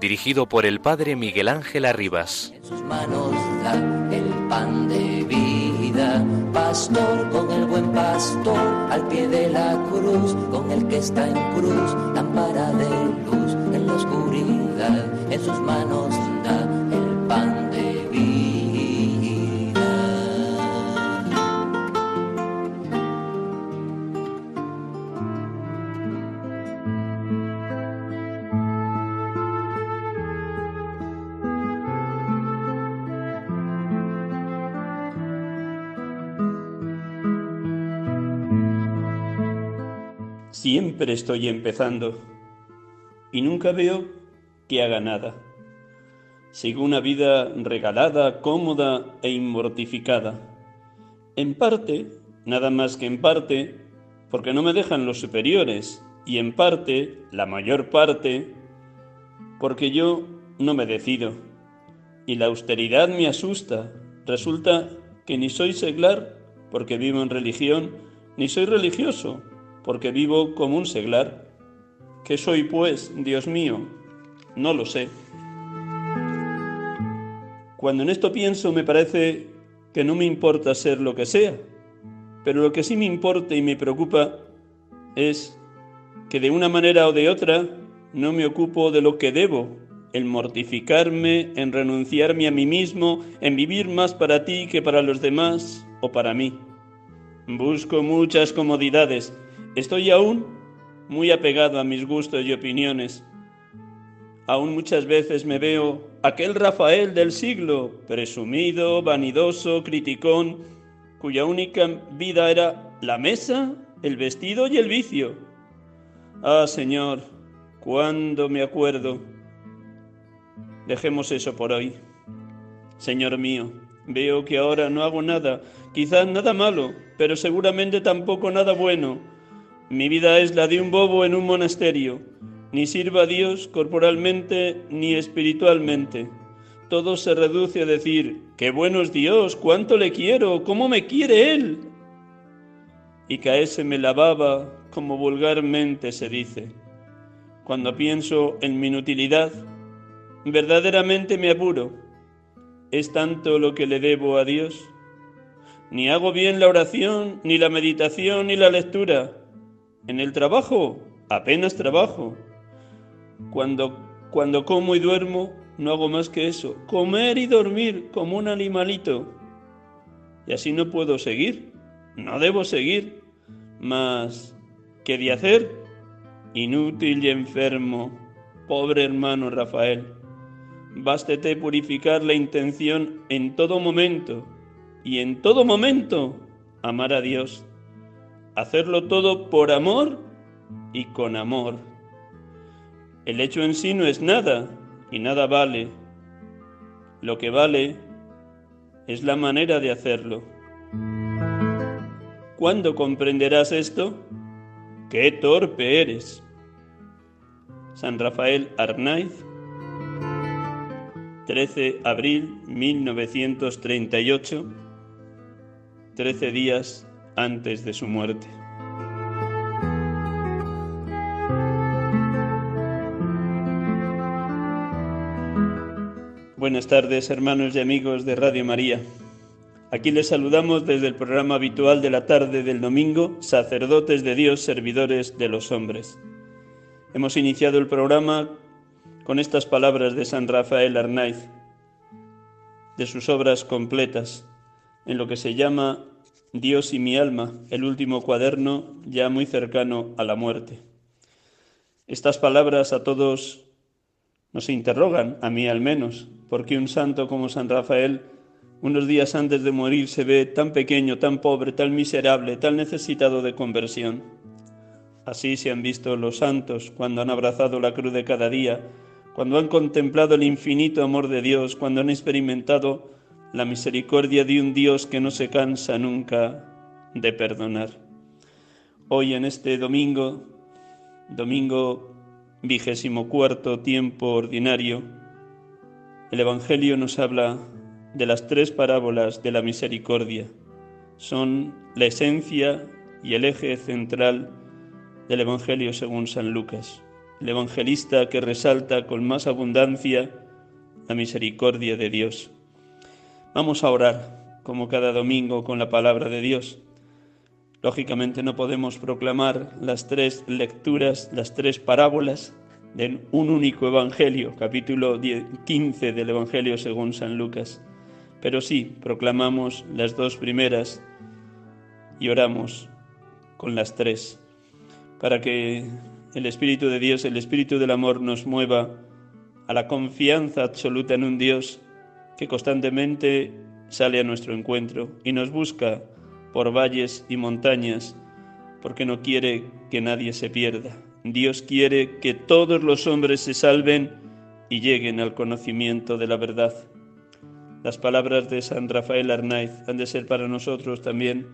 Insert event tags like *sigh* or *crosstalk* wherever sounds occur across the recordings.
dirigido por el Padre Miguel Ángel Arribas. En sus manos da el pan de vida, pastor con el buen pastor, al pie de la cruz, con el que está en cruz, lámpara de luz en la oscuridad, en sus manos Siempre estoy empezando y nunca veo que haga nada. Sigo una vida regalada, cómoda e inmortificada. En parte, nada más que en parte, porque no me dejan los superiores y en parte, la mayor parte, porque yo no me decido. Y la austeridad me asusta. Resulta que ni soy seglar porque vivo en religión, ni soy religioso porque vivo como un seglar. ¿Qué soy, pues, Dios mío? No lo sé. Cuando en esto pienso me parece que no me importa ser lo que sea, pero lo que sí me importa y me preocupa es que de una manera o de otra no me ocupo de lo que debo, en mortificarme, en renunciarme a mí mismo, en vivir más para ti que para los demás o para mí. Busco muchas comodidades, Estoy aún muy apegado a mis gustos y opiniones. Aún muchas veces me veo aquel Rafael del siglo, presumido, vanidoso, criticón, cuya única vida era la mesa, el vestido y el vicio. Ah, Señor, cuándo me acuerdo. Dejemos eso por hoy. Señor mío, veo que ahora no hago nada, quizás nada malo, pero seguramente tampoco nada bueno mi vida es la de un bobo en un monasterio. Ni sirva a Dios corporalmente ni espiritualmente. Todo se reduce a decir, qué bueno es Dios, cuánto le quiero, cómo me quiere Él. Y caéseme la baba, como vulgarmente se dice. Cuando pienso en mi inutilidad, verdaderamente me apuro. ¿Es tanto lo que le debo a Dios? Ni hago bien la oración, ni la meditación, ni la lectura en el trabajo, apenas trabajo. Cuando, cuando como y duermo, no hago más que eso, comer y dormir como un animalito. Y así no puedo seguir, no debo seguir, mas ¿qué de hacer? Inútil y enfermo, pobre hermano Rafael. Bástete purificar la intención en todo momento y en todo momento amar a Dios hacerlo todo por amor y con amor. El hecho en sí no es nada y nada vale. Lo que vale es la manera de hacerlo. ¿Cuándo comprenderás esto? ¡Qué torpe eres! San Rafael Arnaiz, 13 abril 1938, 13 días antes de su muerte. Buenas tardes hermanos y amigos de Radio María. Aquí les saludamos desde el programa habitual de la tarde del domingo, Sacerdotes de Dios, Servidores de los Hombres. Hemos iniciado el programa con estas palabras de San Rafael Arnaiz, de sus obras completas, en lo que se llama Dios y mi alma, el último cuaderno ya muy cercano a la muerte. Estas palabras a todos Nos interrogan, a mí al menos, por qué un santo como San Rafael, unos días antes de morir, se ve tan pequeño, tan pobre, tan miserable, tan necesitado de conversión. Así se han visto los santos cuando han abrazado la cruz de cada día, cuando han contemplado el infinito amor de Dios, cuando han experimentado la misericordia de un Dios que no se cansa nunca de perdonar. Hoy en este domingo, domingo vigésimo cuarto tiempo ordinario, el Evangelio nos habla de las tres parábolas de la misericordia. Son la esencia y el eje central del Evangelio según San Lucas el evangelista que resalta con más abundancia la misericordia de Dios. Vamos a orar, como cada domingo, con la palabra de Dios. Lógicamente no podemos proclamar las tres lecturas, las tres parábolas de un único Evangelio, capítulo 15 del Evangelio según San Lucas, pero sí proclamamos las dos primeras y oramos con las tres, para que el Espíritu de Dios, el Espíritu del amor nos mueva a la confianza absoluta en un Dios que constantemente sale a nuestro encuentro y nos busca por valles y montañas porque no quiere que nadie se pierda. Dios quiere que todos los hombres se salven y lleguen al conocimiento de la verdad. Las palabras de San Rafael Arnaiz han de ser para nosotros también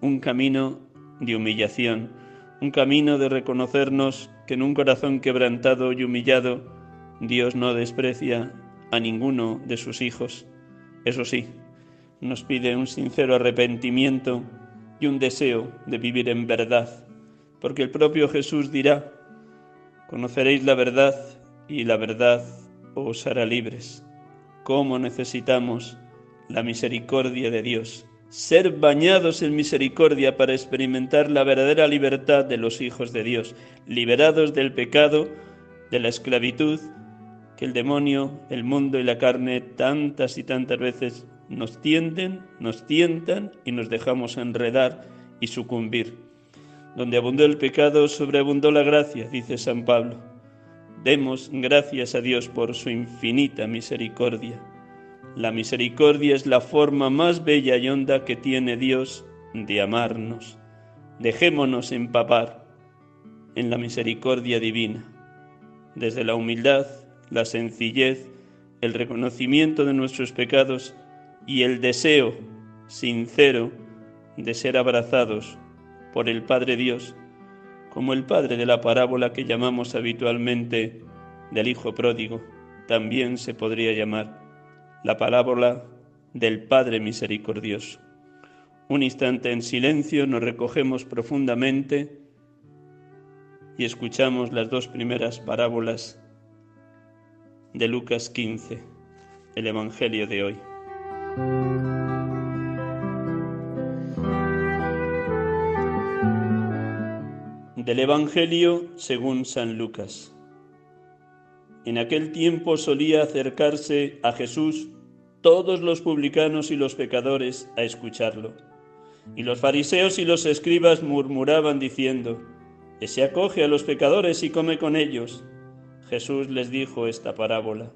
un camino de humillación un camino de reconocernos que en un corazón quebrantado y humillado Dios no desprecia a ninguno de sus hijos. Eso sí, nos pide un sincero arrepentimiento y un deseo de vivir en verdad, porque el propio Jesús dirá, conoceréis la verdad y la verdad os hará libres. ¿Cómo necesitamos la misericordia de Dios? ser bañados en misericordia para experimentar la verdadera libertad de los hijos de Dios, liberados del pecado, de la esclavitud el demonio, el mundo y la carne tantas y tantas veces nos tienden, nos tientan y nos dejamos enredar y sucumbir. Donde abundó el pecado, sobreabundó la gracia, dice San Pablo. Demos gracias a Dios por su infinita misericordia. La misericordia es la forma más bella y honda que tiene Dios de amarnos. Dejémonos empapar en la misericordia divina. Desde la humildad, la sencillez, el reconocimiento de nuestros pecados y el deseo sincero de ser abrazados por el Padre Dios, como el Padre de la parábola que llamamos habitualmente del Hijo Pródigo, también se podría llamar la parábola del Padre Misericordioso. Un instante en silencio nos recogemos profundamente y escuchamos las dos primeras parábolas de Lucas 15, el Evangelio de hoy. Del Evangelio según San Lucas. En aquel tiempo solía acercarse a Jesús todos los publicanos y los pecadores a escucharlo. Y los fariseos y los escribas murmuraban diciendo, Ese acoge a los pecadores y come con ellos. Jesús les dijo esta parábola.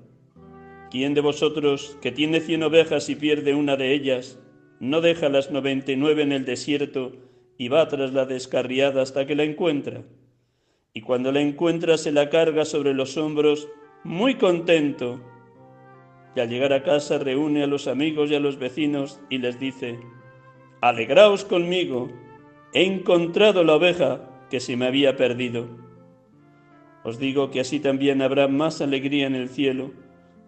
¿Quién de vosotros que tiene cien ovejas y pierde una de ellas, no deja las noventa y nueve en el desierto y va tras la descarriada hasta que la encuentra? y cuando la encuentra se la carga sobre los hombros muy contento. Y al llegar a casa reúne a los amigos y a los vecinos y les dice, Alegraos conmigo, he encontrado la oveja que se me había perdido. Os digo que así también habrá más alegría en el cielo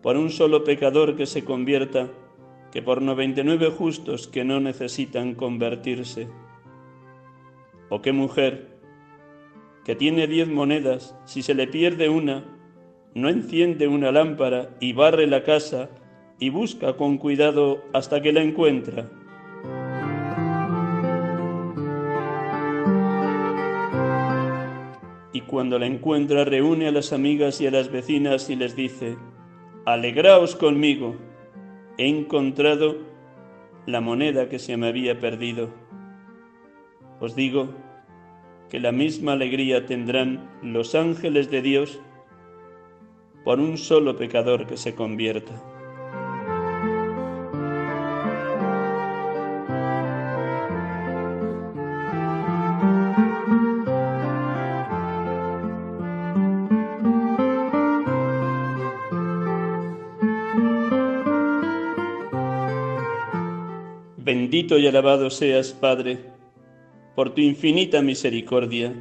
por un solo pecador que se convierta que por noventa y nueve justos que no necesitan convertirse. ¿O qué mujer que tiene diez monedas, si se le pierde una, no enciende una lámpara y barre la casa y busca con cuidado hasta que la encuentra. Cuando la encuentra reúne a las amigas y a las vecinas y les dice, Alegraos conmigo, he encontrado la moneda que se me había perdido. Os digo que la misma alegría tendrán los ángeles de Dios por un solo pecador que se convierta. Bendito y alabado seas, Padre, por tu infinita misericordia,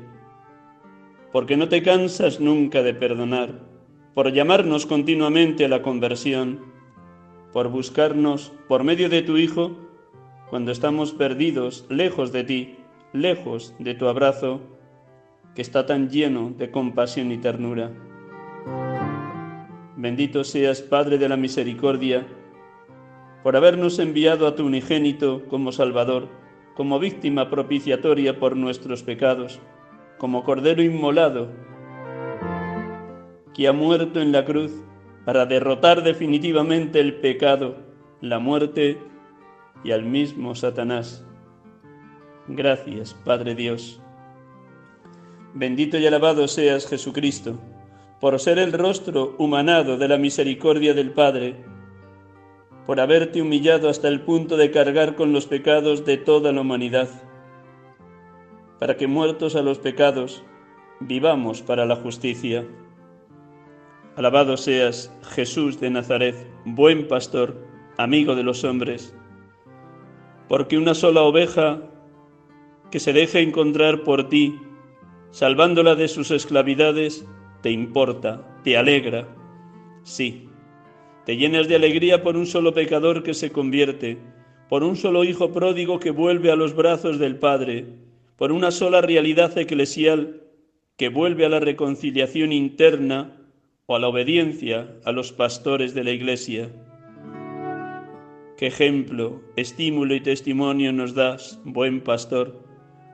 porque no te cansas nunca de perdonar, por llamarnos continuamente a la conversión, por buscarnos por medio de tu Hijo cuando estamos perdidos, lejos de ti, lejos de tu abrazo, que está tan lleno de compasión y ternura. Bendito seas, Padre de la Misericordia, por habernos enviado a tu unigénito como Salvador, como víctima propiciatoria por nuestros pecados, como Cordero inmolado, que ha muerto en la cruz para derrotar definitivamente el pecado, la muerte y al mismo Satanás. Gracias, Padre Dios. Bendito y alabado seas Jesucristo, por ser el rostro humanado de la misericordia del Padre, por haberte humillado hasta el punto de cargar con los pecados de toda la humanidad, para que muertos a los pecados, vivamos para la justicia. Alabado seas, Jesús de Nazaret, buen pastor, amigo de los hombres, porque una sola oveja que se deje encontrar por ti, salvándola de sus esclavidades, te importa, te alegra. Sí, te llenas de alegría por un solo pecador que se convierte, por un solo hijo pródigo que vuelve a los brazos del Padre, por una sola realidad eclesial que vuelve a la reconciliación interna o a la obediencia a los pastores de la Iglesia. Qué ejemplo, estímulo y testimonio nos das, buen pastor,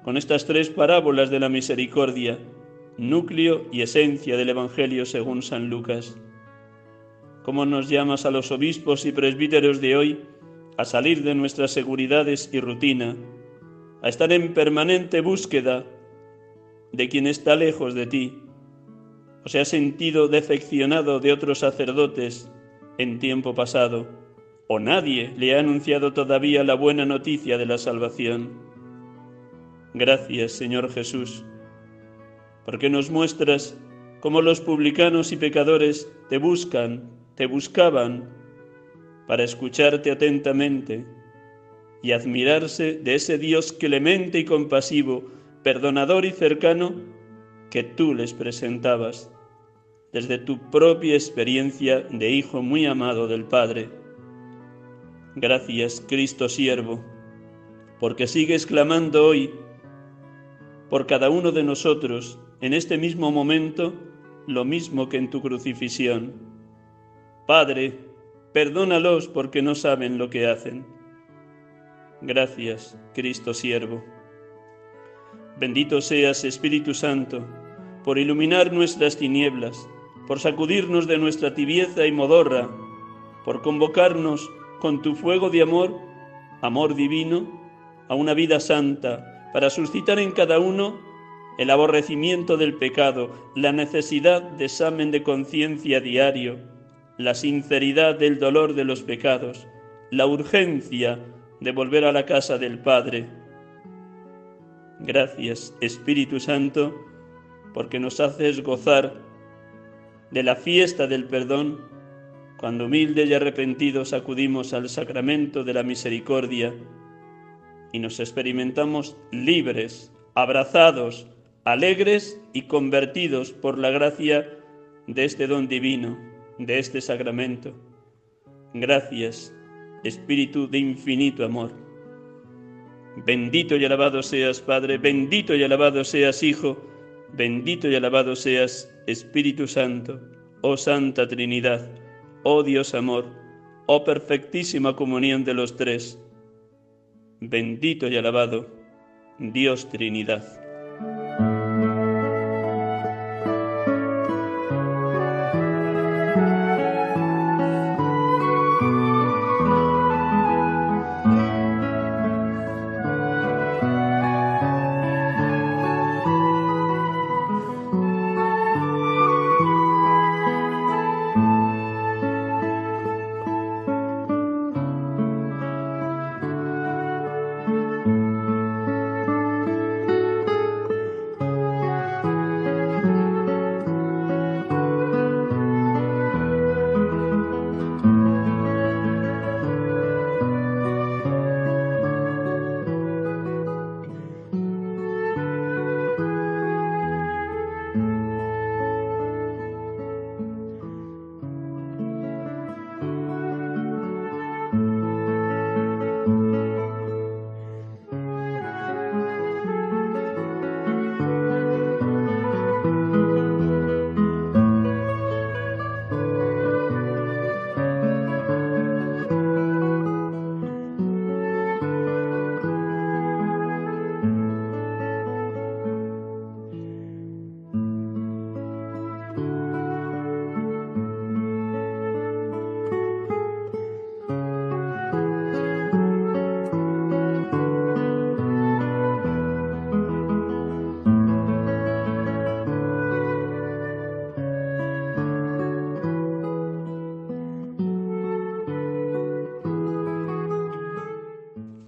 con estas tres parábolas de la misericordia, núcleo y esencia del Evangelio según San Lucas cómo nos llamas a los obispos y presbíteros de hoy a salir de nuestras seguridades y rutina, a estar en permanente búsqueda de quien está lejos de ti, o se ha sentido defeccionado de otros sacerdotes en tiempo pasado, o nadie le ha anunciado todavía la buena noticia de la salvación. Gracias, Señor Jesús, porque nos muestras cómo los publicanos y pecadores te buscan te buscaban para escucharte atentamente y admirarse de ese Dios clemente y compasivo, perdonador y cercano que tú les presentabas desde tu propia experiencia de hijo muy amado del Padre. Gracias, Cristo siervo, porque sigues clamando hoy por cada uno de nosotros en este mismo momento lo mismo que en tu crucifixión Padre, perdónalos porque no saben lo que hacen. Gracias, Cristo siervo. Bendito seas, Espíritu Santo, por iluminar nuestras tinieblas, por sacudirnos de nuestra tibieza y modorra, por convocarnos con tu fuego de amor, amor divino, a una vida santa, para suscitar en cada uno el aborrecimiento del pecado, la necesidad de examen de conciencia diario, la sinceridad del dolor de los pecados, la urgencia de volver a la casa del Padre. Gracias, Espíritu Santo, porque nos haces gozar de la fiesta del perdón cuando humildes y arrepentidos acudimos al sacramento de la misericordia y nos experimentamos libres, abrazados, alegres y convertidos por la gracia de este don divino de este sacramento. Gracias, Espíritu de infinito amor. Bendito y alabado seas, Padre, bendito y alabado seas, Hijo, bendito y alabado seas, Espíritu Santo, oh Santa Trinidad, oh Dios amor, oh perfectísima comunión de los tres. Bendito y alabado, Dios Trinidad.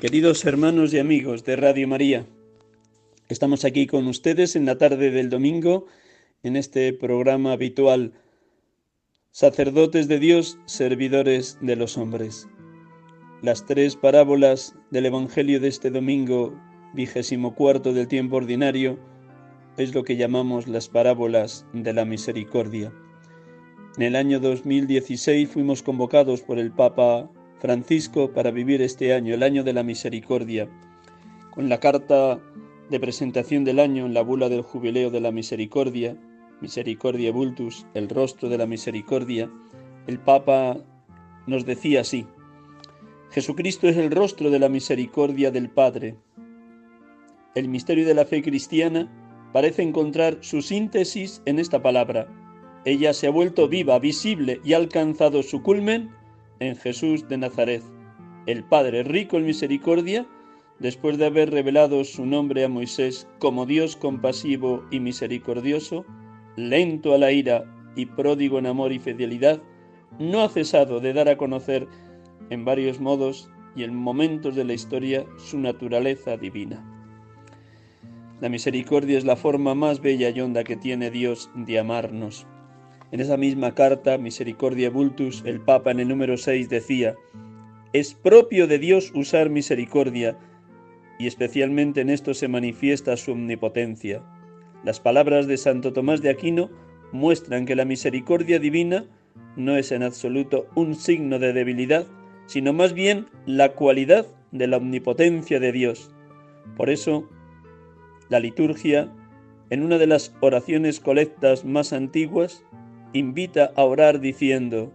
Queridos hermanos y amigos de Radio María, estamos aquí con ustedes en la tarde del domingo en este programa habitual Sacerdotes de Dios, servidores de los hombres. Las tres parábolas del Evangelio de este domingo, vigésimo cuarto del tiempo ordinario, es lo que llamamos las parábolas de la misericordia. En el año 2016 fuimos convocados por el Papa Francisco para vivir este año, el año de la misericordia, con la carta de presentación del año en la bula del jubileo de la misericordia, Misericordia Vultus, el rostro de la misericordia, el Papa nos decía así, Jesucristo es el rostro de la misericordia del Padre. El misterio de la fe cristiana parece encontrar su síntesis en esta palabra. Ella se ha vuelto viva, visible y ha alcanzado su culmen en Jesús de Nazaret, el Padre rico en misericordia, después de haber revelado su nombre a Moisés como Dios compasivo y misericordioso, lento a la ira y pródigo en amor y fidelidad, no ha cesado de dar a conocer en varios modos y en momentos de la historia su naturaleza divina. La misericordia es la forma más bella y honda que tiene Dios de amarnos. En esa misma carta, Misericordia Vultus, el Papa en el número 6 decía, es propio de Dios usar misericordia, y especialmente en esto se manifiesta su omnipotencia. Las palabras de Santo Tomás de Aquino muestran que la misericordia divina no es en absoluto un signo de debilidad, sino más bien la cualidad de la omnipotencia de Dios. Por eso, la liturgia, en una de las oraciones colectas más antiguas, invita a orar diciendo,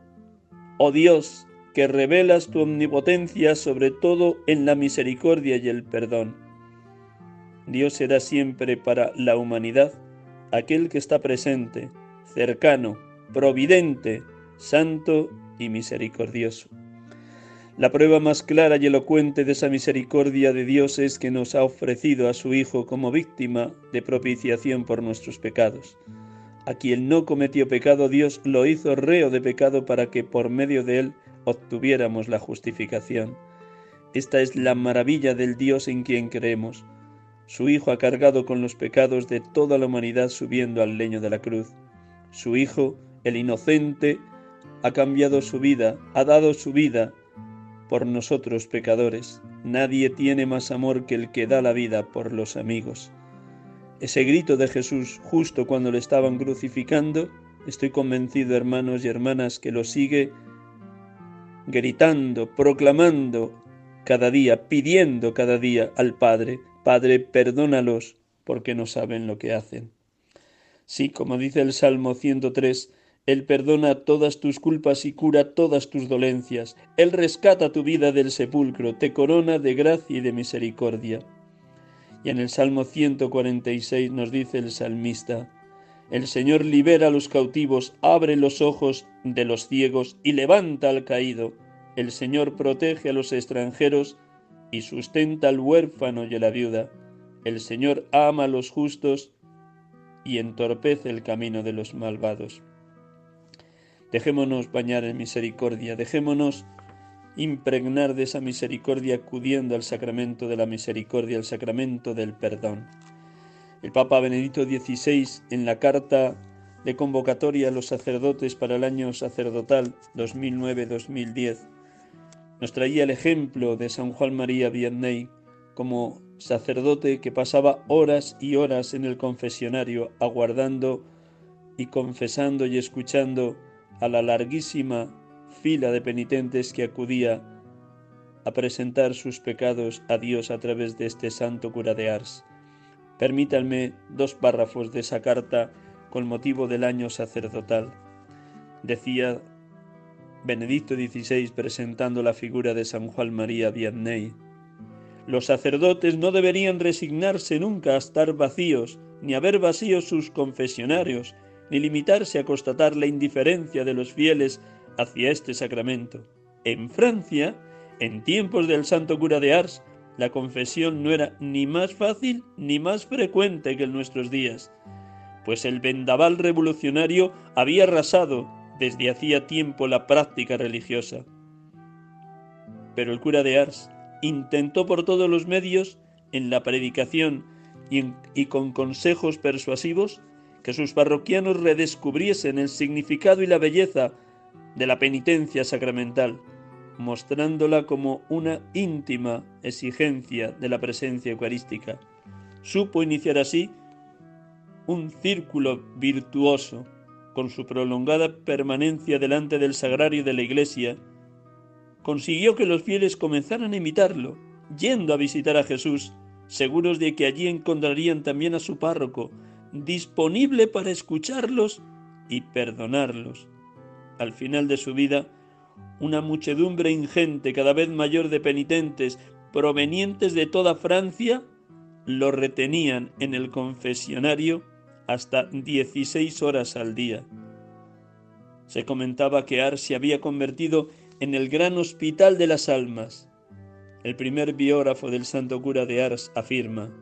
Oh Dios, que revelas tu omnipotencia sobre todo en la misericordia y el perdón. Dios será siempre para la humanidad aquel que está presente, cercano, providente, santo y misericordioso. La prueba más clara y elocuente de esa misericordia de Dios es que nos ha ofrecido a su Hijo como víctima de propiciación por nuestros pecados. A quien no cometió pecado Dios lo hizo reo de pecado para que por medio de él obtuviéramos la justificación. Esta es la maravilla del Dios en quien creemos. Su Hijo ha cargado con los pecados de toda la humanidad subiendo al leño de la cruz. Su Hijo, el inocente, ha cambiado su vida, ha dado su vida por nosotros pecadores. Nadie tiene más amor que el que da la vida por los amigos ese grito de Jesús justo cuando le estaban crucificando, estoy convencido, hermanos y hermanas, que lo sigue gritando, proclamando cada día, pidiendo cada día al Padre, Padre, perdónalos porque no saben lo que hacen. Sí, como dice el Salmo 103, Él perdona todas tus culpas y cura todas tus dolencias. Él rescata tu vida del sepulcro, te corona de gracia y de misericordia. Y en el Salmo 146 nos dice el salmista, El Señor libera a los cautivos, abre los ojos de los ciegos y levanta al caído. El Señor protege a los extranjeros y sustenta al huérfano y a la viuda. El Señor ama a los justos y entorpece el camino de los malvados. Dejémonos bañar en misericordia, dejémonos impregnar de esa misericordia acudiendo al sacramento de la misericordia, al sacramento del perdón. El Papa Benedicto XVI, en la carta de convocatoria a los sacerdotes para el año sacerdotal 2009-2010, nos traía el ejemplo de San Juan María Vianney como sacerdote que pasaba horas y horas en el confesionario aguardando y confesando y escuchando a la larguísima fila de penitentes que acudía a presentar sus pecados a Dios a través de este santo cura de Ars. Permítanme dos párrafos de esa carta con motivo del año sacerdotal. Decía Benedicto XVI presentando la figura de San Juan María Vianney. Los sacerdotes no deberían resignarse nunca a estar vacíos, ni a ver vacíos sus confesionarios, ni limitarse a constatar la indiferencia de los fieles hacia este sacramento. En Francia, en tiempos del santo cura de Ars, la confesión no era ni más fácil ni más frecuente que en nuestros días, pues el vendaval revolucionario había arrasado desde hacía tiempo la práctica religiosa. Pero el cura de Ars intentó por todos los medios, en la predicación y, con consejos persuasivos, que sus parroquianos redescubriesen el significado y la belleza de la penitencia sacramental, mostrándola como una íntima exigencia de la presencia eucarística. Supo iniciar así un círculo virtuoso, con su prolongada permanencia delante del sagrario de la iglesia, consiguió que los fieles comenzaran a imitarlo, yendo a visitar a Jesús, seguros de que allí encontrarían también a su párroco, disponible para escucharlos y perdonarlos. Al final de su vida, una muchedumbre ingente, cada vez mayor de penitentes, provenientes de toda Francia, lo retenían en el confesionario hasta 16 horas al día. Se comentaba que Ars se había convertido en el gran hospital de las almas. El primer biógrafo del santo cura de Ars afirma,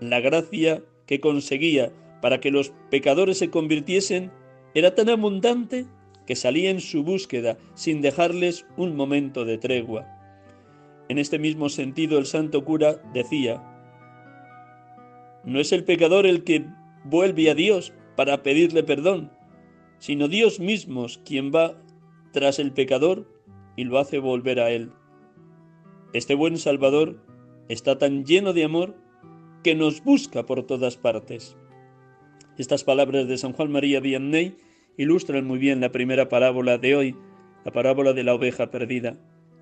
la gracia que conseguía para que los pecadores se convirtiesen era tan abundante que salía en su búsqueda sin dejarles un momento de tregua. En este mismo sentido el santo cura decía, no es el pecador el que vuelve a Dios para pedirle perdón, sino Dios mismo quien va tras el pecador y lo hace volver a Él. Este buen Salvador está tan lleno de amor que nos busca por todas partes. Estas palabras de San Juan María Vianney ilustran muy bien la primera parábola de hoy, la parábola de la oveja perdida.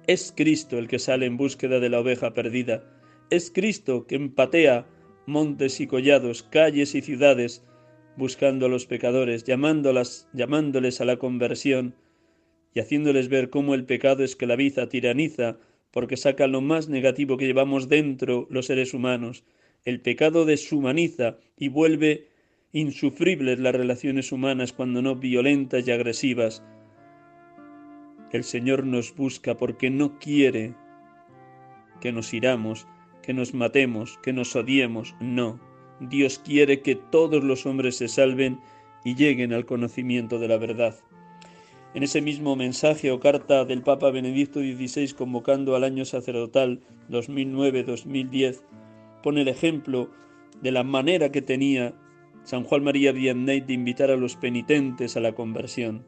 Es Cristo el que sale en búsqueda de la oveja perdida. Es Cristo que empatea montes y collados, calles y ciudades, buscando a los pecadores, llamándolas, llamándoles a la conversión y haciéndoles ver cómo el pecado esclaviza, tiraniza, porque saca lo más negativo que llevamos dentro los seres humanos. El pecado deshumaniza y vuelve insufribles las relaciones humanas cuando no violentas y agresivas. El Señor nos busca porque no quiere que nos iramos, que nos matemos, que nos odiemos. No, Dios quiere que todos los hombres se salven y lleguen al conocimiento de la verdad. En ese mismo mensaje o carta del Papa Benedicto XVI convocando al año sacerdotal 2009-2010, pone el ejemplo de la manera que tenía San Juan María Vianney de invitar a los penitentes a la conversión.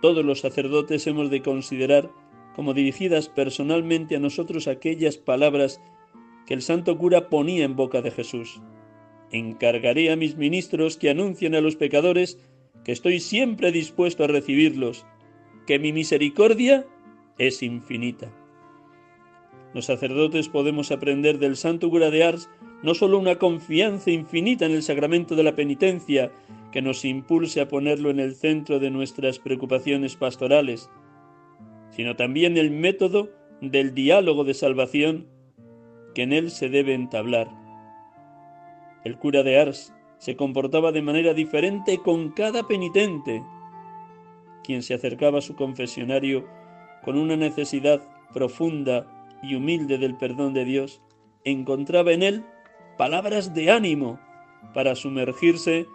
Todos los sacerdotes hemos de considerar como dirigidas personalmente a nosotros aquellas palabras que el santo cura ponía en boca de Jesús. Encargaré a mis ministros que anuncien a los pecadores que estoy siempre dispuesto a recibirlos, que mi misericordia es infinita. Los sacerdotes podemos aprender del santo cura de Ars no solo una confianza infinita en el sacramento de la penitencia, que nos impulse a ponerlo en el centro de nuestras preocupaciones pastorales, sino también el método del diálogo de salvación que en él se debe entablar. El cura de Ars se comportaba de manera diferente con cada penitente, quien se acercaba a su confesionario con una necesidad profunda y humilde del perdón de Dios, encontraba en él palabras de ánimo para sumergirse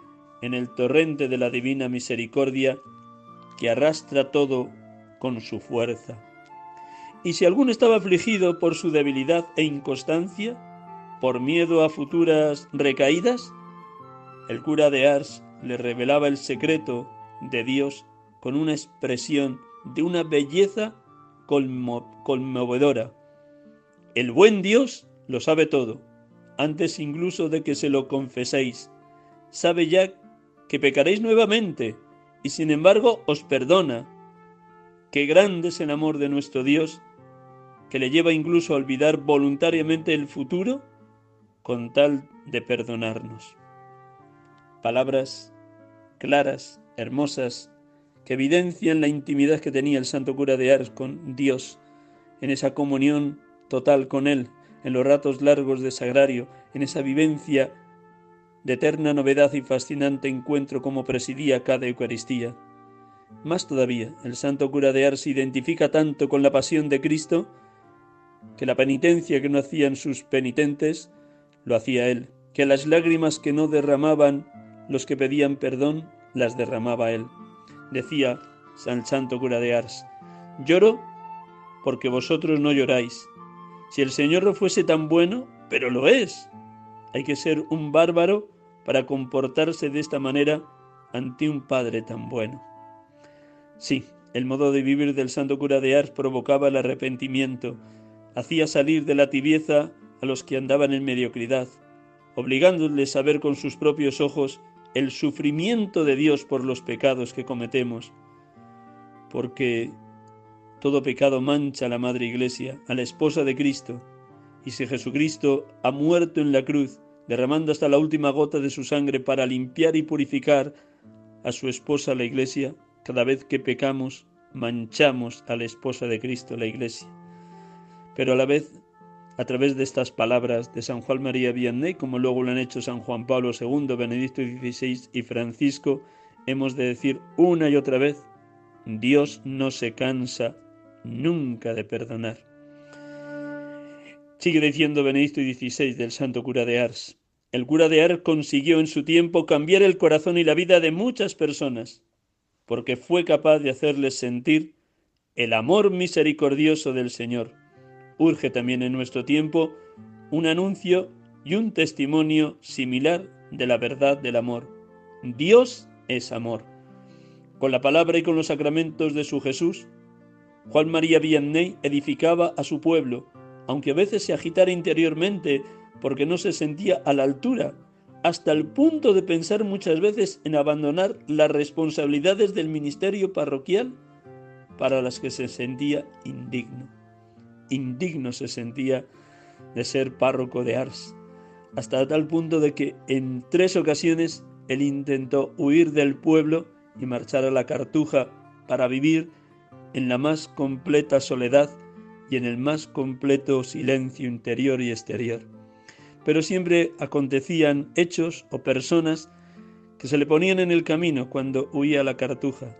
en el torrente de la divina misericordia que arrastra todo con su fuerza. Y si alguno estaba afligido por su debilidad e inconstancia, por miedo a futuras recaídas, el cura de Ars le revelaba el secreto de Dios con una expresión de una belleza conmovedora. El buen Dios lo sabe todo, antes incluso de que se lo confeséis. Sabe ya que pecaréis nuevamente y sin embargo os perdona. Qué grande es el amor de nuestro Dios, que le lleva incluso a olvidar voluntariamente el futuro con tal de perdonarnos palabras claras, hermosas, que evidencian la intimidad que tenía el santo cura de Ars con Dios, en esa comunión total con Él, en los ratos largos de sagrario, en esa vivencia de eterna novedad y fascinante encuentro como presidía cada Eucaristía. Más todavía, el santo cura de Ars se identifica tanto con la pasión de Cristo que la penitencia que no hacían sus penitentes lo hacía Él, que las lágrimas que no derramaban los que pedían perdón las derramaba él. Decía San Santo Cura de Ars, lloro porque vosotros no lloráis, Si el Señor no fuese tan bueno, pero lo es. Hay que ser un bárbaro para comportarse de esta manera ante un Padre tan bueno. Sí, el modo de vivir del santo cura de Ars provocaba el arrepentimiento, hacía salir de la tibieza a los que andaban en mediocridad, obligándoles a ver con sus propios ojos el sufrimiento de Dios por los pecados que cometemos, porque todo pecado mancha a la Madre Iglesia, a la esposa de Cristo, y si Jesucristo ha muerto en la cruz, derramando hasta la última gota de su sangre para limpiar y purificar a su esposa la Iglesia, cada vez que pecamos, manchamos a la esposa de Cristo, la Iglesia. Pero a la vez, a través de estas palabras de San Juan María Vianney, como luego lo han hecho San Juan Pablo II, Benedicto XVI y Francisco, hemos de decir una y otra vez, Dios no se cansa nunca de perdonar. Sigue diciendo Benedicto XVI del Santo Cura de Ars. El cura de Ars consiguió en su tiempo cambiar el corazón y la vida de muchas personas porque fue capaz de hacerles sentir el amor misericordioso del Señor. Urge también en nuestro tiempo un anuncio y un testimonio similar de la verdad del amor. Dios es amor. Con la palabra y con los sacramentos de su Jesús, Juan María Vianney edificaba a su pueblo, aunque a veces se agitara interiormente porque no se sentía a la altura hasta el punto de pensar muchas veces en abandonar las responsabilidades del ministerio parroquial para las que se sentía indigno. Indigno se sentía de ser párroco de Ars, hasta tal punto de que en tres ocasiones él intentó huir del pueblo y marchar a la Cartuja para vivir en la más completa soledad y en el más completo silencio interior y exterior pero siempre acontecían hechos o personas que se le ponían en el camino cuando huía la cartuja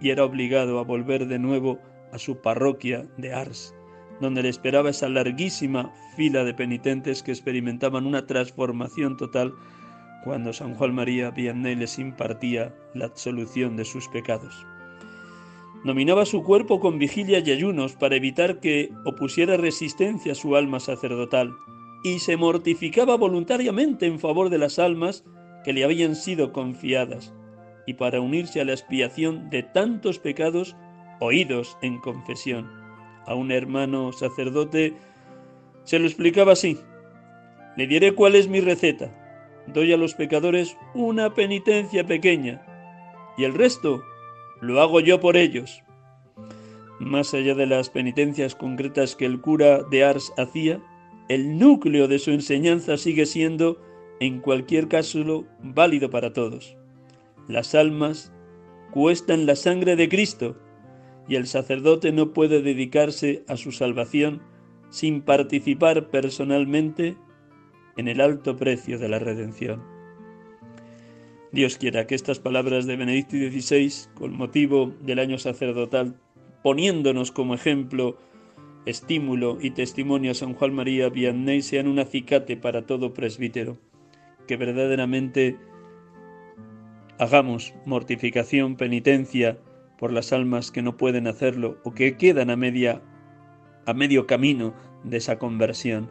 y era obligado a volver de nuevo a su parroquia de Ars, donde le esperaba esa larguísima fila de penitentes que experimentaban una transformación total cuando San Juan María Vianney les impartía la absolución de sus pecados. Nominaba su cuerpo con vigilia y ayunos para evitar que opusiera resistencia a su alma sacerdotal y se mortificaba voluntariamente en favor de las almas que le habían sido confiadas y para unirse a la expiación de tantos pecados oídos en confesión. A un hermano sacerdote se lo explicaba así. Le diré cuál es mi receta. Doy a los pecadores una penitencia pequeña y el resto lo hago yo por ellos. Más allá de las penitencias concretas que el cura de Ars hacía, el núcleo de su enseñanza sigue siendo, en cualquier caso, válido para todos. Las almas cuestan la sangre de Cristo y el sacerdote no puede dedicarse a su salvación sin participar personalmente en el alto precio de la redención. Dios quiera que estas palabras de Benedicto XVI, con motivo del año sacerdotal, poniéndonos como ejemplo estímulo y testimonio a San Juan María Vianney sean un acicate para todo presbítero, que verdaderamente hagamos mortificación, penitencia por las almas que no pueden hacerlo o que quedan a media a medio camino de esa conversión.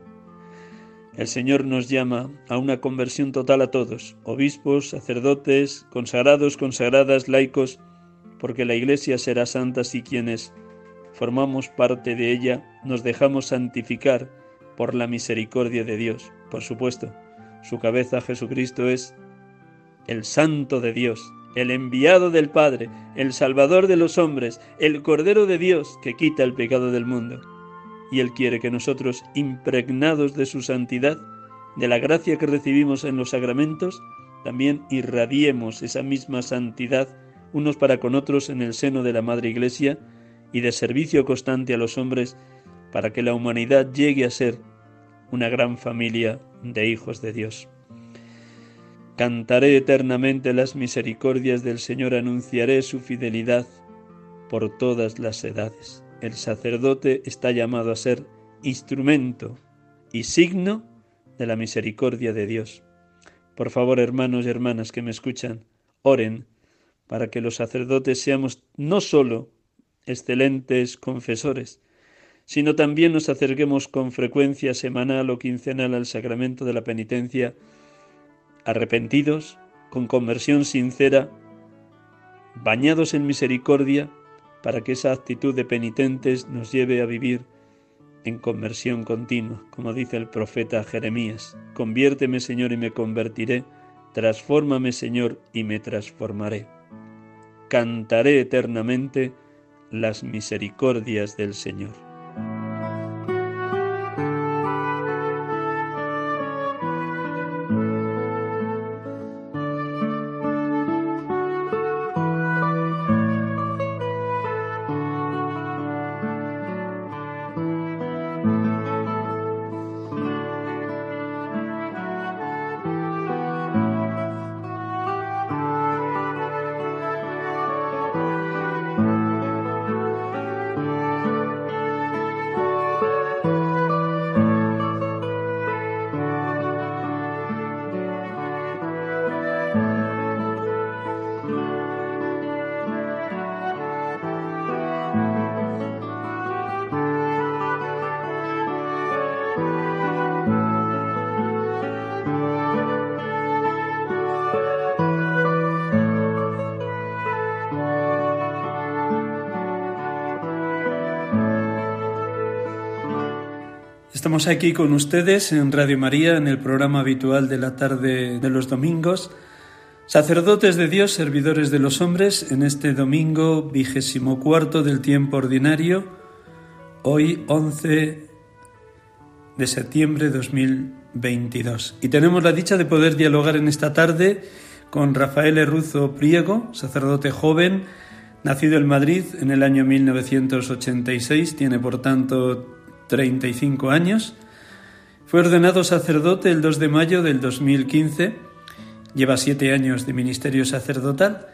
El Señor nos llama a una conversión total a todos, obispos, sacerdotes, consagrados, consagradas, laicos, porque la Iglesia será santa si quienes formamos parte de ella, nos dejamos santificar por la misericordia de Dios. Por supuesto, su cabeza Jesucristo es el Santo de Dios, el enviado del Padre, el Salvador de los hombres, el Cordero de Dios que quita el pecado del mundo. Y Él quiere que nosotros, impregnados de su santidad, de la gracia que recibimos en los sacramentos, también irradiemos esa misma santidad unos para con otros en el seno de la Madre Iglesia, y de servicio constante a los hombres para que la humanidad llegue a ser una gran familia de hijos de Dios. Cantaré eternamente las misericordias del Señor, anunciaré su fidelidad por todas las edades. El sacerdote está llamado a ser instrumento y signo de la misericordia de Dios. Por favor, hermanos y hermanas que me escuchan, oren para que los sacerdotes seamos no sólo excelentes confesores, sino también nos acerquemos con frecuencia semanal o quincenal al sacramento de la penitencia, arrepentidos, con conversión sincera, bañados en misericordia, para que esa actitud de penitentes nos lleve a vivir en conversión continua, como dice el profeta Jeremías. Conviérteme, Señor, y me convertiré. Transfórmame, Señor, y me transformaré. Cantaré eternamente las misericordias del Señor. Aquí con ustedes en Radio María, en el programa habitual de la tarde de los domingos. Sacerdotes de Dios, servidores de los hombres, en este domingo vigésimo cuarto del tiempo ordinario, hoy 11 de septiembre de 2022. Y tenemos la dicha de poder dialogar en esta tarde con Rafael Erruzo Priego, sacerdote joven, nacido en Madrid en el año 1986, tiene por tanto 35 años. Fue ordenado sacerdote el 2 de mayo del 2015. Lleva siete años de ministerio sacerdotal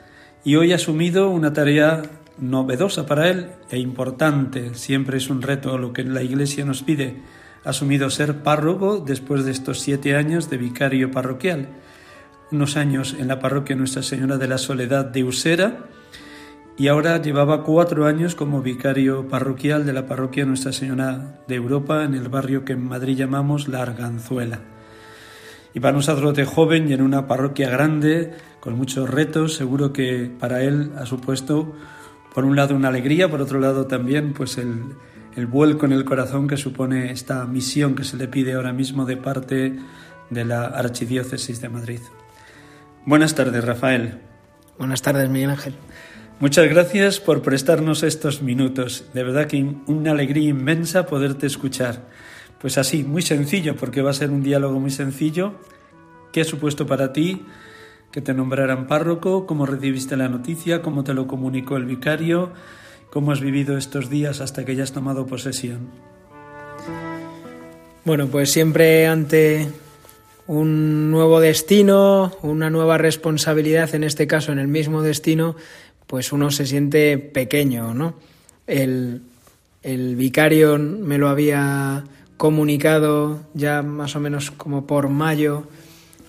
y hoy ha asumido una tarea novedosa para él e importante. Siempre es un reto lo que la Iglesia nos pide. Ha asumido ser párroco después de estos siete años de vicario parroquial. Unos años en la parroquia Nuestra Señora de la Soledad de Usera y ahora llevaba cuatro años como vicario parroquial de la parroquia Nuestra Señora de Europa en el barrio que en Madrid llamamos La Arganzuela. Y para un sacerdote joven y en una parroquia grande, con muchos retos, seguro que para él ha supuesto, por un lado, una alegría, por otro lado también, pues el, el vuelco en el corazón que supone esta misión que se le pide ahora mismo de parte de la Archidiócesis de Madrid. Buenas tardes, Rafael. Buenas tardes, Miguel Ángel. Muchas gracias por prestarnos estos minutos. De verdad que una alegría inmensa poderte escuchar. Pues así, muy sencillo, porque va a ser un diálogo muy sencillo. ¿Qué ha supuesto para ti que te nombraran párroco? ¿Cómo recibiste la noticia? ¿Cómo te lo comunicó el vicario? ¿Cómo has vivido estos días hasta que ya has tomado posesión? Bueno, pues siempre ante un nuevo destino, una nueva responsabilidad, en este caso en el mismo destino, pues uno se siente pequeño, ¿no? El, vicario me lo había comunicado ya más o menos como por mayo,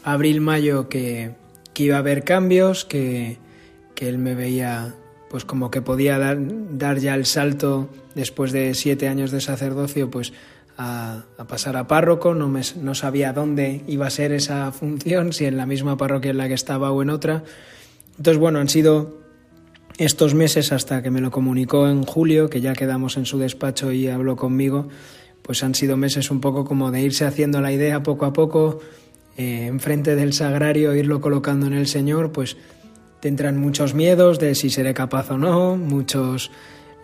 abril-mayo, que, iba a haber cambios, que, él me veía pues como que podía dar, dar, ya el salto después de siete años de sacerdocio, pues a, a, pasar a párroco, no, me, no sabía dónde iba a ser esa *laughs* función, si en la misma parroquia en la que estaba o en otra. Entonces, bueno, han sido estos meses hasta que me lo comunicó en julio, que ya quedamos en su despacho y habló conmigo, pues han sido meses un poco como de irse haciendo la idea poco a poco, eh, enfrente del sagrario, irlo colocando en el Señor, pues te entran muchos miedos de si seré capaz o no, muchos,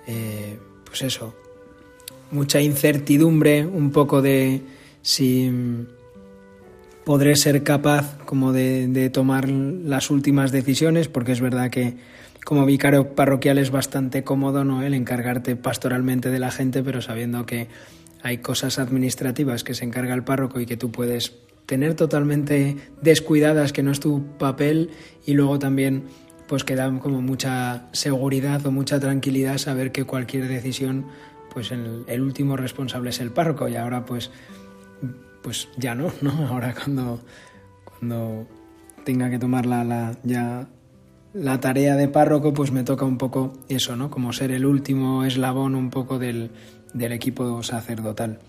eh, pues eso, mucha incertidumbre, un poco de si podré ser capaz como de, de tomar las últimas decisiones, porque es verdad que como vicario parroquial es bastante cómodo ¿no? el encargarte pastoralmente de la gente, pero sabiendo que hay cosas administrativas que se encarga el párroco y que tú puedes tener totalmente descuidadas, que no es tu papel, y luego también pues que da como mucha seguridad o mucha tranquilidad saber que cualquier decisión, pues el, el último responsable es el párroco, y ahora pues, pues ya no, ¿no? *laughs* Ahora cuando, cuando tenga que tomar la, la ya la tarea de párroco pues me toca un poco eso, ¿no? Como ser el último eslabón un poco del, del equipo sacerdotal.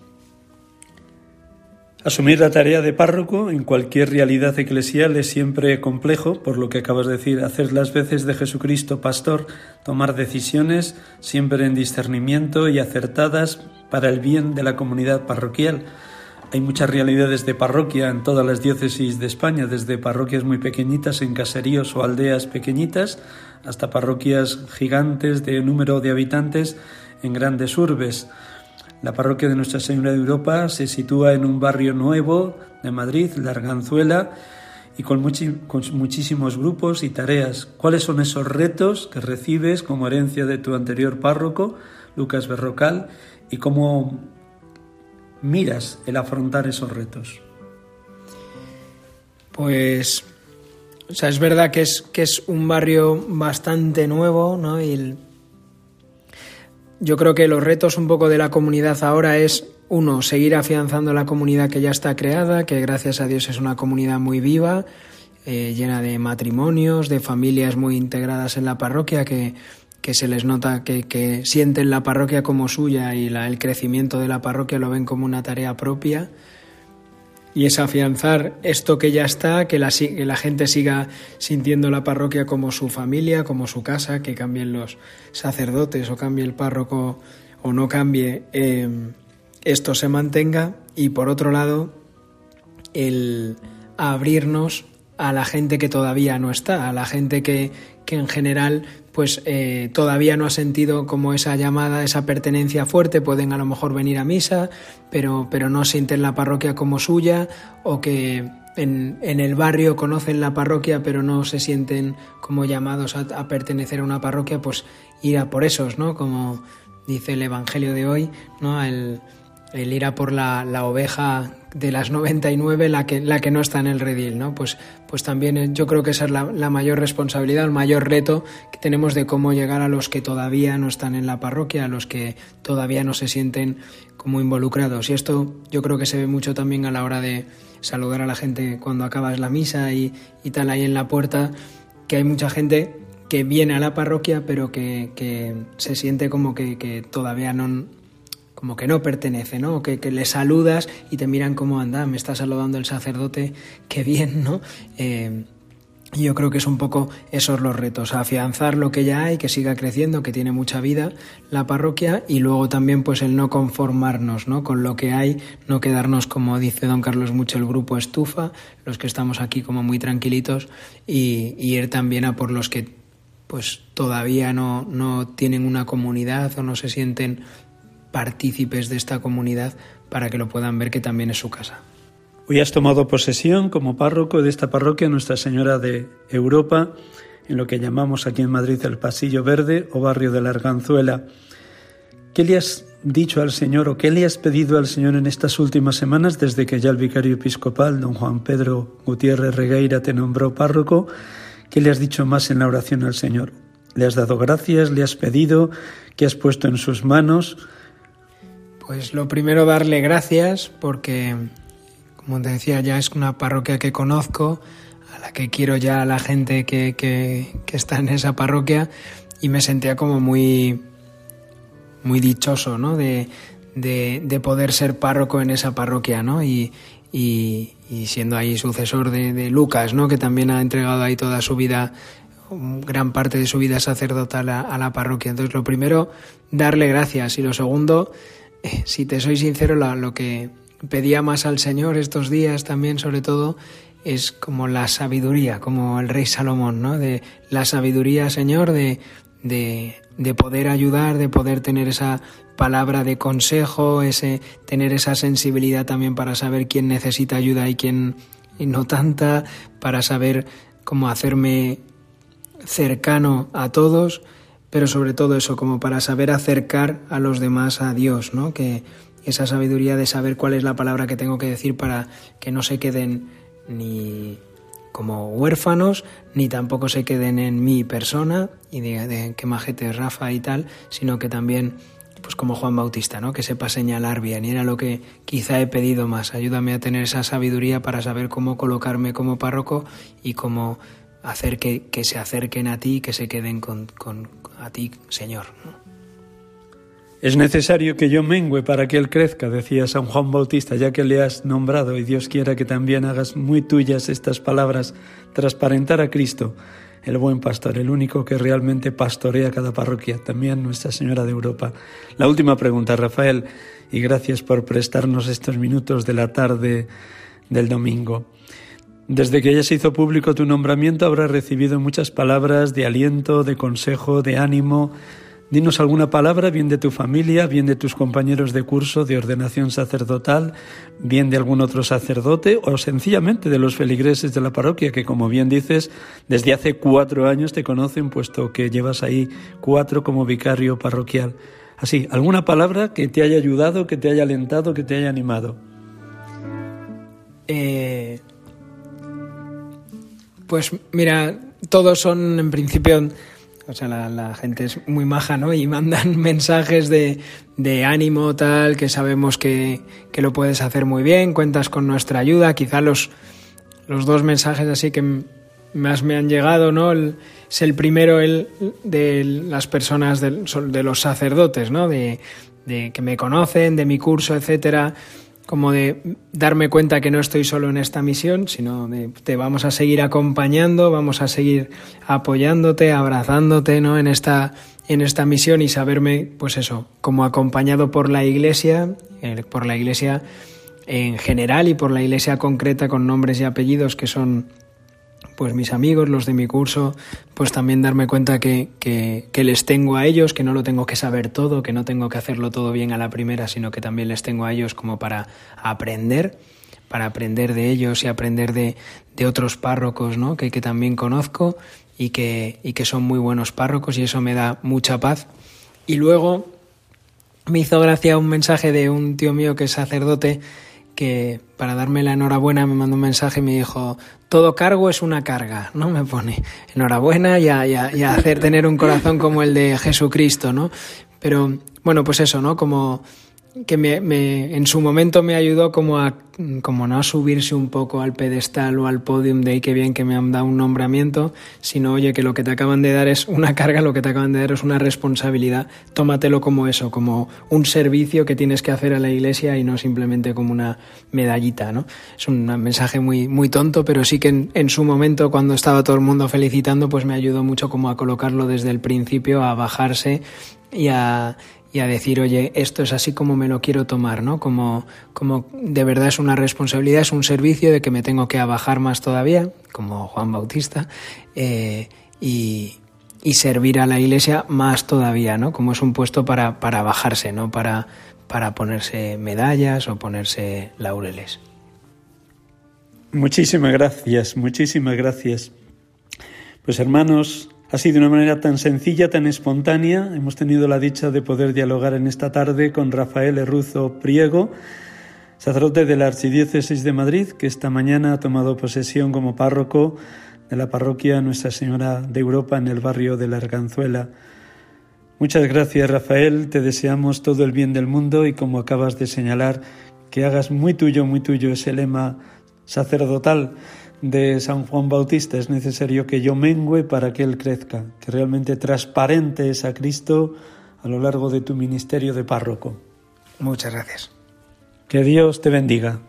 Asumir la tarea de párroco en cualquier realidad eclesial es siempre complejo, por lo que acabas de decir, hacer las veces de Jesucristo pastor, tomar decisiones siempre en discernimiento y acertadas para el bien de la comunidad parroquial. Hay muchas realidades de parroquia en todas las diócesis de España, desde parroquias muy pequeñitas en caseríos o aldeas pequeñitas hasta parroquias gigantes de número de habitantes en grandes urbes. La parroquia de Nuestra Señora de Europa se sitúa en un barrio nuevo de Madrid, La Arganzuela, y con, muchísimos grupos y tareas. ¿Cuáles son esos retos que recibes como herencia de tu anterior párroco, Lucas Berrocal, y cómo miras el afrontar esos retos? Pues, o sea, es verdad que es, que es un barrio bastante nuevo, ¿no? Y yo creo que los retos un poco de la comunidad ahora es, uno, seguir afianzando la comunidad que ya está creada, que gracias a Dios es una comunidad muy viva, eh, llena de matrimonios, de familias muy integradas en la parroquia, que, que se les nota que, que, sienten la parroquia como suya y la, el crecimiento de la parroquia lo ven como una tarea propia. Y es afianzar esto que ya está, que la, que la, gente siga sintiendo la parroquia como su familia, como su casa, que cambien los sacerdotes o cambie el párroco o no cambie, eh, esto se mantenga. Y por otro lado el abrirnos a la gente que todavía no está, a la gente que, que en general pues eh, todavía no ha sentido como esa llamada, esa pertenencia fuerte, pueden a lo mejor venir a misa, pero, pero no sienten la parroquia como suya, o que en, en el barrio conocen la parroquia, pero no se sienten como llamados a, pertenecer a una parroquia, pues ir a por esos, ¿no? Como dice el Evangelio de hoy, ¿no? El, el ir a por la, la, oveja de las 99, la que, la que no está en el redil, ¿no? Pues, pues también eh, yo creo que esa es la, la, mayor responsabilidad, el mayor reto que tenemos de cómo llegar a los que todavía no están en la parroquia, a los que todavía no se sienten como involucrados. Y esto yo creo que se ve mucho también a la hora de saludar a la gente cuando acabas la misa y, y tal ahí en la puerta, que hay mucha gente que viene a la parroquia pero que, que se siente como que, que todavía no como que no pertenece, ¿no? Que, que, le saludas y te miran como anda, me está saludando el sacerdote, qué bien, ¿no? Eh, yo creo que es un poco esos los retos, afianzar lo que ya hay, que siga creciendo, que tiene mucha vida la parroquia y luego también pues el no conformarnos ¿no? con lo que hay, no quedarnos como dice don Carlos mucho el grupo estufa, los que estamos aquí como muy tranquilitos y, y ir también a por los que pues todavía no, no tienen una comunidad o no se sienten partícipes de esta comunidad para que lo puedan ver que también es su casa. Hoy has tomado posesión como párroco de esta parroquia Nuestra Señora de Europa, en lo que llamamos aquí en Madrid el Pasillo Verde o barrio de la Arganzuela. ¿Qué le has dicho al Señor o qué le has pedido al Señor en estas últimas semanas desde que ya el vicario episcopal, don Juan Pedro Gutiérrez Regueira, te nombró párroco? ¿Qué le has dicho más en la oración al Señor? ¿Le has dado gracias? ¿Le has pedido? ¿Qué has puesto en sus manos? Pues lo primero darle gracias porque, como te decía, ya es una parroquia que conozco, a la que quiero ya a la gente que, que, que está en esa parroquia y me sentía como muy, muy dichoso, ¿no? De, de, de poder ser párroco en esa parroquia, ¿no? Y, y, siendo ahí sucesor de, de, Lucas, ¿no? Que también ha entregado ahí toda su vida, gran parte de su vida sacerdotal a, a la parroquia. Entonces, lo primero, darle gracias y lo segundo, si te soy sincero, la, lo que pedía más al Señor estos días también, sobre todo, es como la sabiduría, como el rey Salomón, ¿no? De la sabiduría, Señor, de, de, de poder ayudar, de poder tener esa palabra de consejo, ese, tener esa sensibilidad también para saber quién necesita ayuda y quién no tanta, para saber cómo hacerme cercano a todos pero sobre todo eso, como para saber acercar a los demás a Dios, ¿no? Que esa sabiduría de saber cuál es la palabra que tengo que decir para que no se queden ni como huérfanos, ni tampoco se queden en mi persona y de, de qué majete Rafa y tal, sino que también, pues como Juan Bautista, ¿no? Que sepa señalar bien. Y era lo que quizá he pedido más. Ayúdame a tener esa sabiduría para saber cómo colocarme como párroco y cómo hacer que, que, se acerquen a ti que se queden con, con, a ti, Señor. Es necesario que yo mengüe para que Él crezca, decía San Juan Bautista, ya que le has nombrado y Dios quiera que también hagas muy tuyas estas palabras, transparentar a Cristo, el buen pastor, el único que realmente pastorea cada parroquia, también Nuestra Señora de Europa. La última pregunta, Rafael, y gracias por prestarnos estos minutos de la tarde del domingo. Desde que ya se hizo público tu nombramiento habrás recibido muchas palabras de aliento, de consejo, de ánimo, Dinos alguna palabra, bien de tu familia, bien de tus compañeros de curso de ordenación sacerdotal, bien de algún otro sacerdote o sencillamente de los feligreses de la parroquia que, como bien dices, desde hace cuatro años te conocen, puesto que llevas ahí cuatro como vicario parroquial. Así, alguna palabra que te haya ayudado, que te haya alentado, que te haya animado. Eh, pues mira, todos son en principio o sea, la, gente es muy maja, ¿no? Y mandan *laughs* mensajes de, de ánimo, tal, que sabemos que, que, lo puedes hacer muy bien, cuentas con nuestra ayuda. Quizá los, los dos mensajes así que más me han llegado, ¿no? es el primero el de las personas de, de los sacerdotes, ¿no? De, de que me conocen, de mi curso, etcétera como de darme cuenta que no estoy solo en esta misión, sino de te vamos a seguir acompañando, vamos a seguir apoyándote, abrazándote, ¿no? En esta en esta misión y saberme, pues eso, como acompañado por la Iglesia, por la Iglesia en general y por la Iglesia concreta con nombres y apellidos que son pues mis amigos, los de mi curso, pues también darme cuenta que, que, les tengo a ellos, que no lo tengo que saber todo, que no tengo que hacerlo todo bien a la primera, sino que también les tengo a ellos como para aprender, para aprender de ellos y aprender de, de otros párrocos ¿no? que, que también conozco y que, y que son muy buenos párrocos y eso me da mucha paz. Y luego me hizo gracia un mensaje de un tío mío que es sacerdote que para darme la enhorabuena me mandó un mensaje y me dijo, todo cargo es una carga, ¿no? Me pone enhorabuena y a, y hacer tener un corazón como el de Jesucristo, ¿no? Pero bueno, pues eso, ¿no? Como que me, me, en su momento me ayudó como a como no a subirse un poco al pedestal o al podium de ahí que bien que me han dado un nombramiento, sino oye que lo que te acaban de dar es una carga, lo que te acaban de dar es una responsabilidad, tómatelo como eso, como un servicio que tienes que hacer a la iglesia y no simplemente como una medallita, ¿no? Es un mensaje muy, muy tonto, pero sí que en, en su momento cuando estaba todo el mundo felicitando, pues me ayudó mucho como a colocarlo desde el principio, a bajarse y a, y a decir, oye, esto es así como me lo quiero tomar, ¿no? Como, como de verdad es una responsabilidad, es un servicio de que me tengo que abajar más todavía, como Juan Bautista, eh, y, y, servir a la iglesia más todavía, ¿no? Como es un puesto para, para bajarse, ¿no? Para, para ponerse medallas o ponerse laureles. Muchísimas gracias, muchísimas gracias. Pues hermanos, Así, de una manera tan sencilla, tan espontánea, hemos tenido la dicha de poder dialogar en esta tarde con Rafael Erruzo Priego, sacerdote de la Archidiócesis de Madrid, que esta mañana ha tomado posesión como párroco de la parroquia Nuestra Señora de Europa en el barrio de la Arganzuela. Muchas gracias, Rafael. Te deseamos todo el bien del mundo y, como acabas de señalar, que hagas muy tuyo, muy tuyo ese lema sacerdotal de San Juan Bautista, es necesario que yo mengüe para que Él crezca, que realmente transparentes a Cristo a lo largo de tu ministerio de párroco. Muchas gracias. Que Dios te bendiga.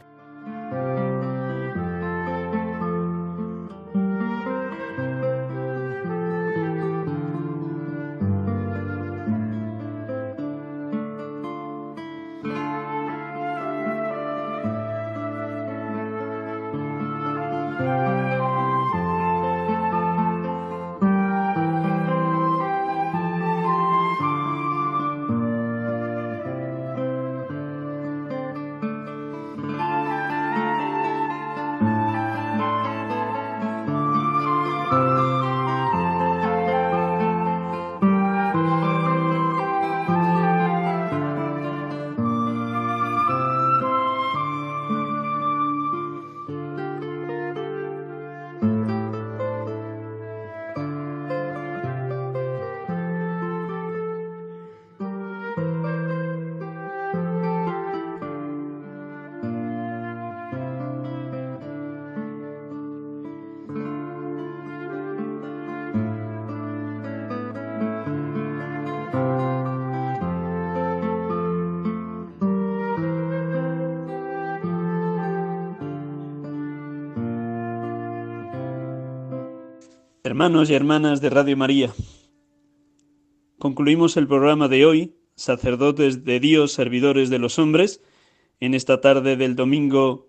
Hermanos y hermanas de Radio María, concluimos el programa de hoy, sacerdotes de Dios, servidores de los hombres, en esta tarde del domingo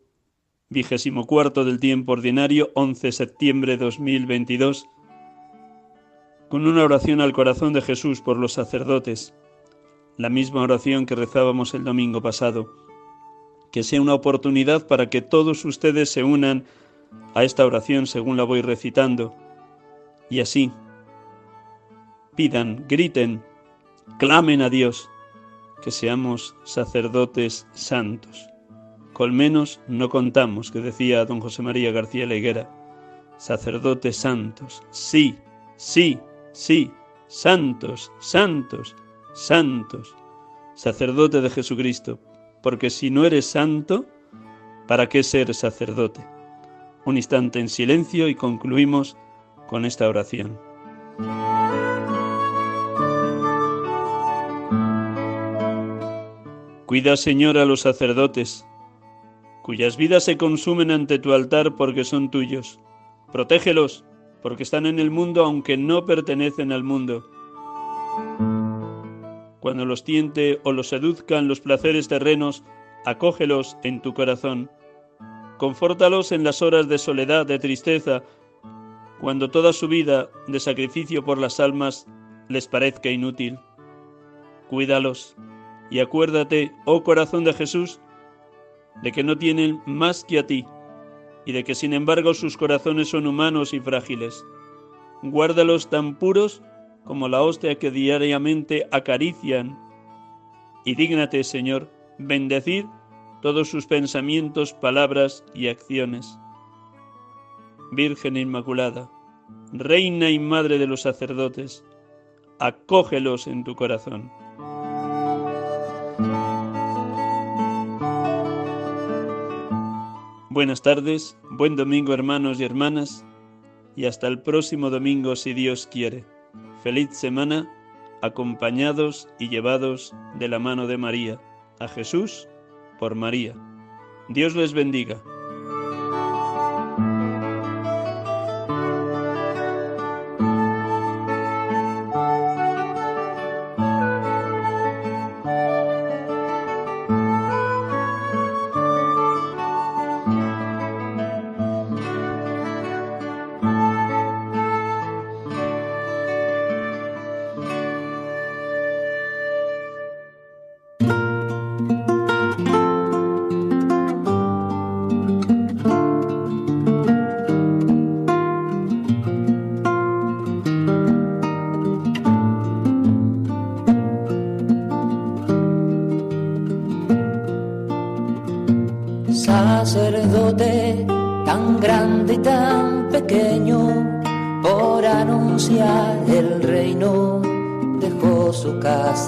vigésimo cuarto del tiempo ordinario, 11 de septiembre de 2022, con una oración al corazón de Jesús por los sacerdotes, la misma oración que rezábamos el domingo pasado. Que sea una oportunidad para que todos ustedes se unan a esta oración según la voy recitando. Y así, pidan, griten, clamen a Dios, que seamos sacerdotes santos. Colmenos no contamos, que decía don José María García Leguera, sacerdotes santos, sí, sí, sí, santos, santos, santos, sacerdote de Jesucristo, porque si no eres santo, ¿para qué ser sacerdote? Un instante en silencio y concluimos con esta oración. Cuida, Señor, a los sacerdotes, cuyas vidas se consumen ante tu altar porque son tuyos. Protégelos, porque están en el mundo aunque no pertenecen al mundo. Cuando los tiente o los seduzcan los placeres terrenos, acógelos en tu corazón. Confórtalos en las horas de soledad, de tristeza, cuando toda su vida de sacrificio por las almas les parezca inútil. Cuídalos y acuérdate, oh corazón de Jesús, de que no tienen más que a ti y de que sin embargo sus corazones son humanos y frágiles. Guárdalos tan puros como la hostia que diariamente acarician. Y dígnate, Señor, bendecir todos sus pensamientos, palabras y acciones. Virgen Inmaculada, Reina y Madre de los sacerdotes, acógelos en tu corazón. Buenas tardes, buen domingo hermanos y hermanas, y hasta el próximo domingo si Dios quiere. Feliz semana, acompañados y llevados de la mano de María, a Jesús por María. Dios les bendiga.